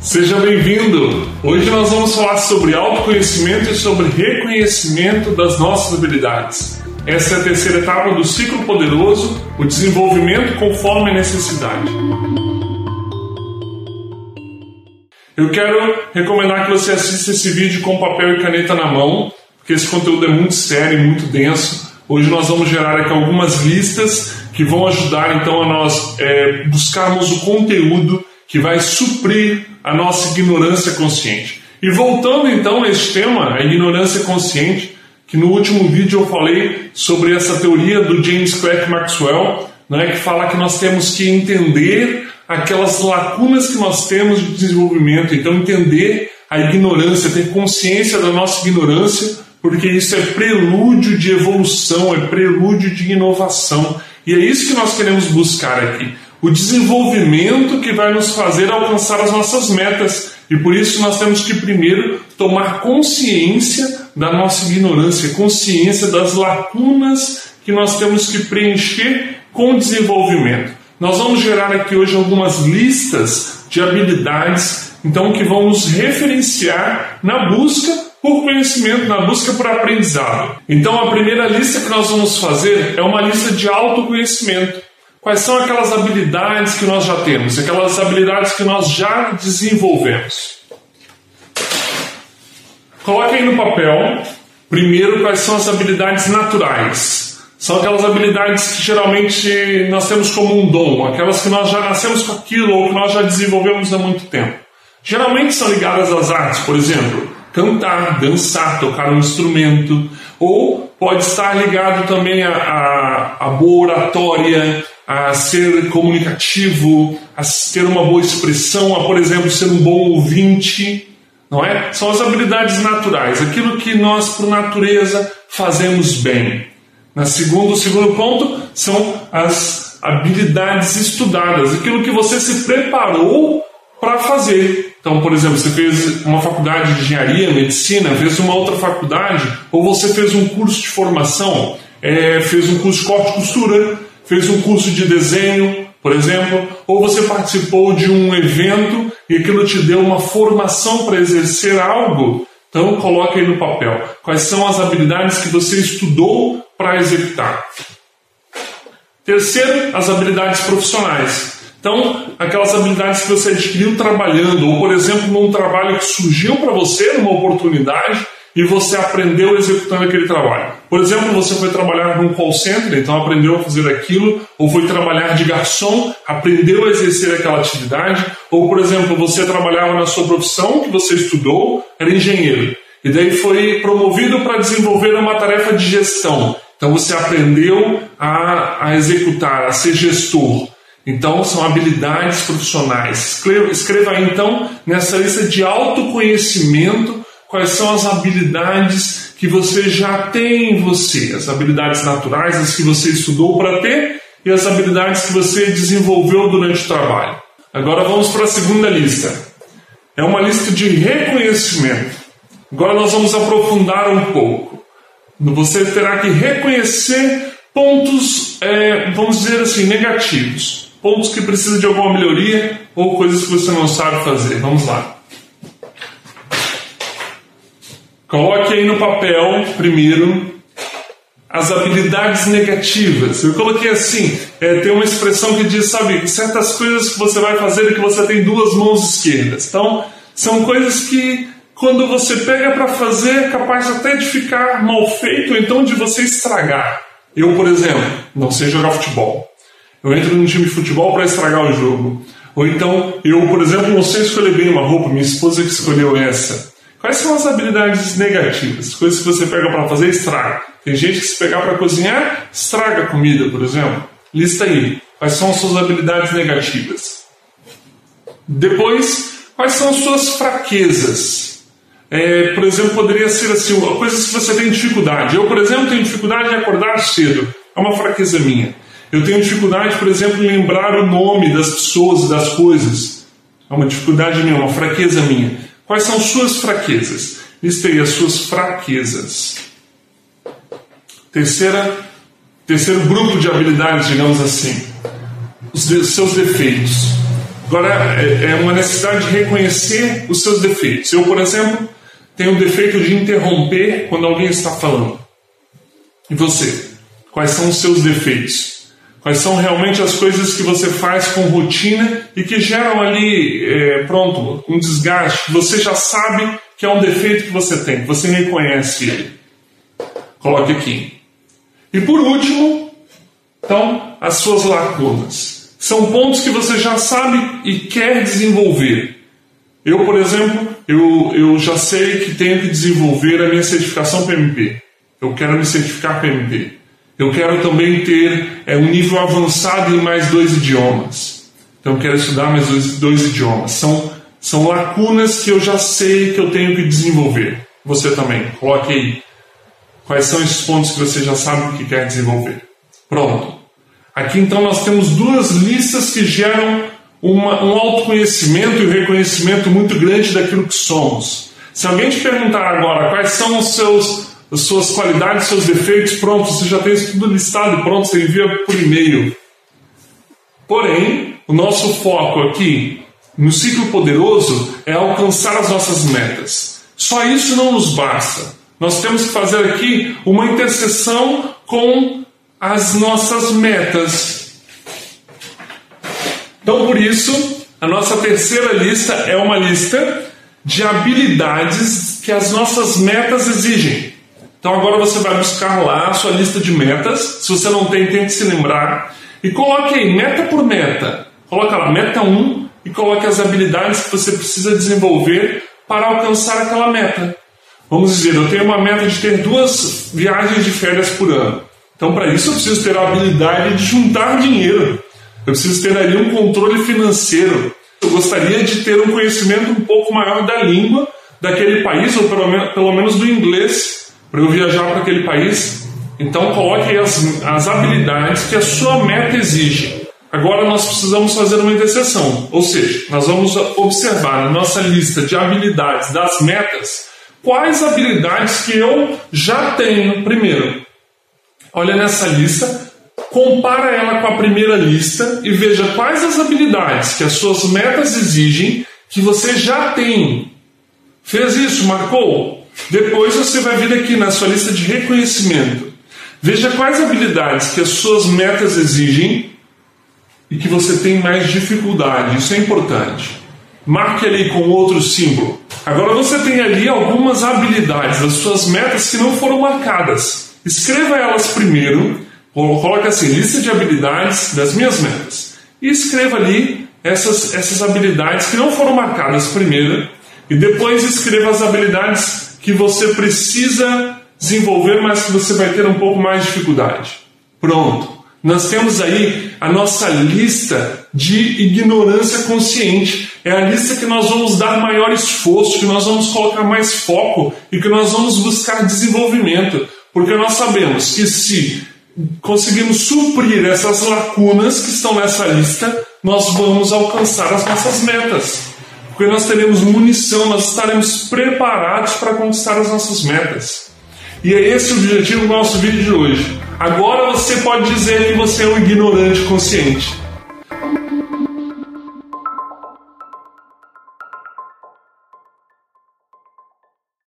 Seja bem-vindo! Hoje nós vamos falar sobre autoconhecimento e sobre reconhecimento das nossas habilidades. Essa é a terceira etapa do ciclo poderoso, o desenvolvimento conforme a necessidade. Eu quero recomendar que você assista esse vídeo com papel e caneta na mão, porque esse conteúdo é muito sério e muito denso. Hoje nós vamos gerar aqui algumas listas que vão ajudar então a nós é, buscarmos o conteúdo que vai suprir a nossa ignorância consciente. E voltando então a este tema, a ignorância consciente, que no último vídeo eu falei sobre essa teoria do James Clerk Maxwell, né, que fala que nós temos que entender aquelas lacunas que nós temos de desenvolvimento, então entender a ignorância, ter consciência da nossa ignorância, porque isso é prelúdio de evolução, é prelúdio de inovação. E é isso que nós queremos buscar aqui o desenvolvimento que vai nos fazer alcançar as nossas metas. E por isso nós temos que primeiro tomar consciência da nossa ignorância, consciência das lacunas que nós temos que preencher com o desenvolvimento. Nós vamos gerar aqui hoje algumas listas de habilidades, então que vão nos referenciar na busca por conhecimento, na busca por aprendizado. Então a primeira lista que nós vamos fazer é uma lista de autoconhecimento. Quais são aquelas habilidades que nós já temos, aquelas habilidades que nós já desenvolvemos? Coloque aí no papel, primeiro, quais são as habilidades naturais. São aquelas habilidades que geralmente nós temos como um dom, aquelas que nós já nascemos com aquilo ou que nós já desenvolvemos há muito tempo. Geralmente são ligadas às artes, por exemplo, cantar, dançar, tocar um instrumento, ou pode estar ligado também à, à, à boa oratória, a ser comunicativo, a ter uma boa expressão, a, por exemplo, ser um bom ouvinte, não é? São as habilidades naturais, aquilo que nós, por natureza, fazemos bem. Na segundo, o segundo ponto são as habilidades estudadas, aquilo que você se preparou para fazer. Então, por exemplo, você fez uma faculdade de engenharia, medicina, fez uma outra faculdade, ou você fez um curso de formação, é, fez um curso de corte e costura, fez um curso de desenho, por exemplo, ou você participou de um evento e aquilo te deu uma formação para exercer algo, então coloque aí no papel quais são as habilidades que você estudou para executar. Terceiro, as habilidades profissionais. Então, aquelas habilidades que você adquiriu trabalhando, ou por exemplo, num trabalho que surgiu para você, numa oportunidade, e você aprendeu executando aquele trabalho. Por exemplo, você foi trabalhar num call center, então aprendeu a fazer aquilo, ou foi trabalhar de garçom, aprendeu a exercer aquela atividade, ou por exemplo, você trabalhava na sua profissão que você estudou, era engenheiro, e daí foi promovido para desenvolver uma tarefa de gestão. Então você aprendeu a, a executar, a ser gestor. Então, são habilidades profissionais. Escreva, escreva aí, então, nessa lista de autoconhecimento quais são as habilidades que você já tem em você, as habilidades naturais, as que você estudou para ter e as habilidades que você desenvolveu durante o trabalho. Agora vamos para a segunda lista. É uma lista de reconhecimento. Agora nós vamos aprofundar um pouco. Você terá que reconhecer pontos, é, vamos dizer assim, negativos. Pontos que precisam de alguma melhoria ou coisas que você não sabe fazer. Vamos lá. Coloque aí no papel, primeiro, as habilidades negativas. Eu coloquei assim: é, tem uma expressão que diz, sabe, certas coisas que você vai fazer e que você tem duas mãos esquerdas. Então, são coisas que, quando você pega para fazer, é capaz até de ficar mal feito, ou então de você estragar. Eu, por exemplo, não sei jogar futebol. Eu entro num time de futebol para estragar o jogo. Ou então, eu, por exemplo, não sei escolher bem uma roupa, minha esposa que escolheu essa. Quais são as habilidades negativas? Coisas que você pega para fazer estraga. Tem gente que se pegar para cozinhar, estraga a comida, por exemplo. Lista aí. Quais são as suas habilidades negativas? Depois, quais são as suas fraquezas? É, por exemplo, poderia ser assim, coisas que você tem dificuldade. Eu, por exemplo, tenho dificuldade em acordar cedo. É uma fraqueza minha. Eu tenho dificuldade, por exemplo, em lembrar o nome das pessoas e das coisas. É uma dificuldade minha, uma fraqueza minha. Quais são suas fraquezas? Listei as suas fraquezas. Terceira, terceiro grupo de habilidades, digamos assim, os de, seus defeitos. Agora, é, é uma necessidade de reconhecer os seus defeitos. Eu, por exemplo, tenho o defeito de interromper quando alguém está falando. E você? Quais são os seus defeitos? Quais são realmente as coisas que você faz com rotina e que geram ali, é, pronto, um desgaste? Você já sabe que é um defeito que você tem, você reconhece ele. Coloque aqui. E por último, então, as suas lacunas. São pontos que você já sabe e quer desenvolver. Eu, por exemplo, eu, eu já sei que tenho que desenvolver a minha certificação PMP. Eu quero me certificar PMP. Eu quero também ter é, um nível avançado em mais dois idiomas. Então, eu quero estudar mais dois, dois idiomas. São, são lacunas que eu já sei que eu tenho que desenvolver. Você também. Coloque aí. Quais são esses pontos que você já sabe que quer desenvolver? Pronto. Aqui então nós temos duas listas que geram uma, um autoconhecimento e um reconhecimento muito grande daquilo que somos. Se alguém te perguntar agora quais são os seus, as suas qualidades, seus defeitos, pronto, você já tem isso tudo listado, pronto, você envia por e-mail. Porém, o nosso foco aqui no ciclo poderoso é alcançar as nossas metas. Só isso não nos basta. Nós temos que fazer aqui uma interseção com as nossas metas. Então, por isso, a nossa terceira lista é uma lista de habilidades que as nossas metas exigem. Então, agora você vai buscar lá a sua lista de metas. Se você não tem, tente se lembrar. E coloque aí, meta por meta. Coloque lá, meta 1 e coloque as habilidades que você precisa desenvolver para alcançar aquela meta. Vamos dizer, eu tenho uma meta de ter duas viagens de férias por ano. Então, para isso, eu preciso ter a habilidade de juntar dinheiro. Eu preciso ter ali um controle financeiro. Eu gostaria de ter um conhecimento um pouco maior da língua daquele país, ou pelo menos, pelo menos do inglês, para eu viajar para aquele país. Então, coloque as, as habilidades que a sua meta exige. Agora nós precisamos fazer uma interseção, ou seja, nós vamos observar na nossa lista de habilidades das metas quais habilidades que eu já tenho primeiro. Olha nessa lista, compara ela com a primeira lista e veja quais as habilidades que as suas metas exigem que você já tem. Fez isso? Marcou? Depois você vai vir aqui na sua lista de reconhecimento. Veja quais habilidades que as suas metas exigem e que você tem mais dificuldade. Isso é importante. Marque ali com outro símbolo. Agora você tem ali algumas habilidades das suas metas que não foram marcadas. Escreva elas primeiro, coloque assim, lista de habilidades das minhas metas. E escreva ali essas, essas habilidades que não foram marcadas primeiro, e depois escreva as habilidades que você precisa desenvolver, mas que você vai ter um pouco mais de dificuldade. Pronto. Nós temos aí a nossa lista de ignorância consciente. É a lista que nós vamos dar maior esforço, que nós vamos colocar mais foco e que nós vamos buscar desenvolvimento. Porque nós sabemos que se conseguirmos suprir essas lacunas que estão nessa lista, nós vamos alcançar as nossas metas. Porque nós teremos munição, nós estaremos preparados para conquistar as nossas metas. E é esse o objetivo do nosso vídeo de hoje. Agora você pode dizer que você é um ignorante consciente.